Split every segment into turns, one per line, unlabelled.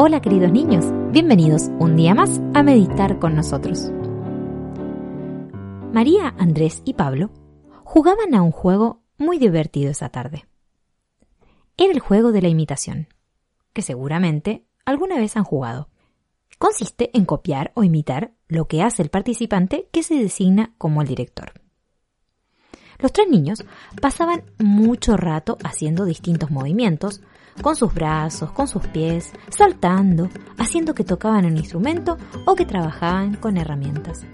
Hola queridos niños, bienvenidos un día más a meditar con nosotros. María, Andrés y Pablo jugaban a un juego muy divertido esa tarde. Era el juego de la imitación, que seguramente alguna vez han jugado. Consiste en copiar o imitar lo que hace el participante que se designa como el director. Los tres niños pasaban mucho rato haciendo distintos movimientos, con sus brazos, con sus pies, saltando, haciendo que tocaban un instrumento o que trabajaban con herramientas.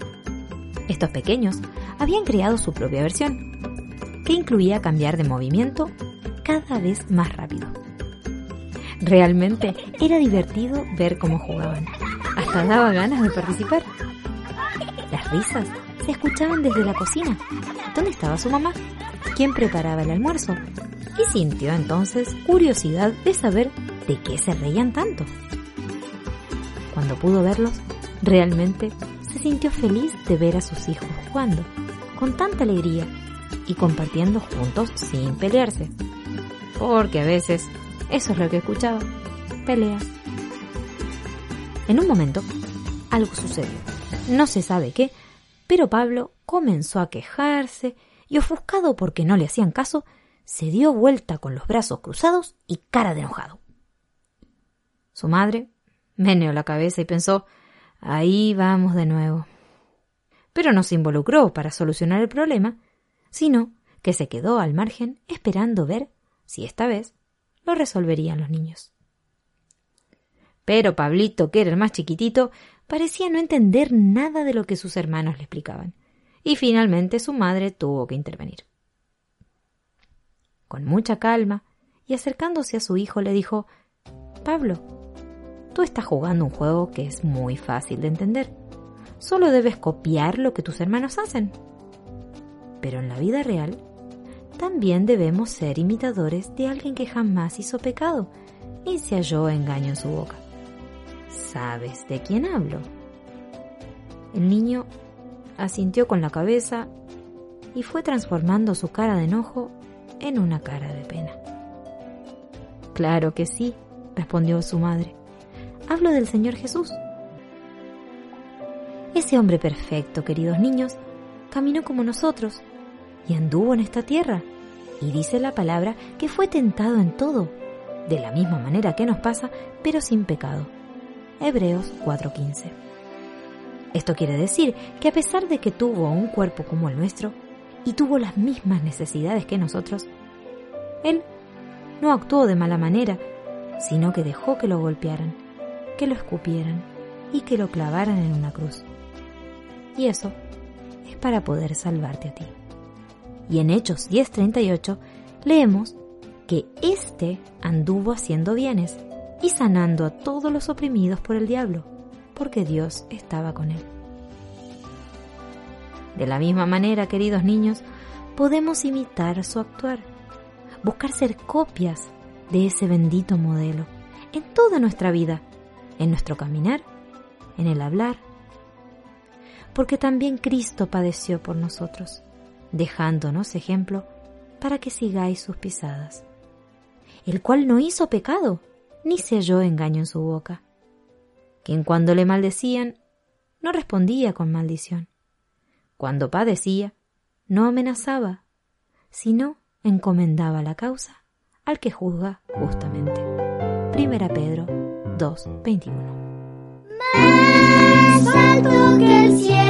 Estos pequeños habían creado su propia versión, que incluía cambiar de movimiento cada vez más rápido. Realmente era divertido ver cómo jugaban. Hasta daba ganas de participar. Las risas se escuchaban desde la cocina, donde estaba su mamá, quien preparaba el almuerzo, y sintió entonces curiosidad de saber de qué se reían tanto. Cuando pudo verlos, realmente se sintió feliz de ver a sus hijos jugando, con tanta alegría y compartiendo juntos sin pelearse. Porque a veces eso es lo que escuchaba, peleas. En un momento, algo sucedió. No se sabe qué, pero Pablo comenzó a quejarse y ofuscado porque no le hacían caso, se dio vuelta con los brazos cruzados y cara de enojado. Su madre meneó la cabeza y pensó ahí vamos de nuevo. Pero no se involucró para solucionar el problema, sino que se quedó al margen esperando ver si esta vez lo resolverían los niños. Pero Pablito, que era el más chiquitito, parecía no entender nada de lo que sus hermanos le explicaban, y finalmente su madre tuvo que intervenir. Con mucha calma y acercándose a su hijo le dijo Pablo, tú estás jugando un juego que es muy fácil de entender. Solo debes copiar lo que tus hermanos hacen. Pero en la vida real, también debemos ser imitadores de alguien que jamás hizo pecado ni se halló engaño en su boca. ¿Sabes de quién hablo? El niño asintió con la cabeza y fue transformando su cara de enojo en una cara de pena. Claro que sí, respondió su madre. Hablo del Señor Jesús. Ese hombre perfecto, queridos niños, caminó como nosotros y anduvo en esta tierra. Y dice la palabra que fue tentado en todo, de la misma manera que nos pasa, pero sin pecado. Hebreos 4:15. Esto quiere decir que a pesar de que tuvo un cuerpo como el nuestro y tuvo las mismas necesidades que nosotros, Él no actuó de mala manera, sino que dejó que lo golpearan, que lo escupieran y que lo clavaran en una cruz. Y eso es para poder salvarte a ti. Y en Hechos 10:38 leemos que éste anduvo haciendo bienes y sanando a todos los oprimidos por el diablo, porque Dios estaba con él. De la misma manera, queridos niños, podemos imitar su actuar, buscar ser copias de ese bendito modelo en toda nuestra vida, en nuestro caminar, en el hablar, porque también Cristo padeció por nosotros, dejándonos ejemplo para que sigáis sus pisadas, el cual no hizo pecado, ni se halló engaño en su boca, quien cuando le maldecían no respondía con maldición, cuando padecía no amenazaba, sino encomendaba la causa al que juzga justamente. Primera Pedro 2:21.
Más alto que el cielo.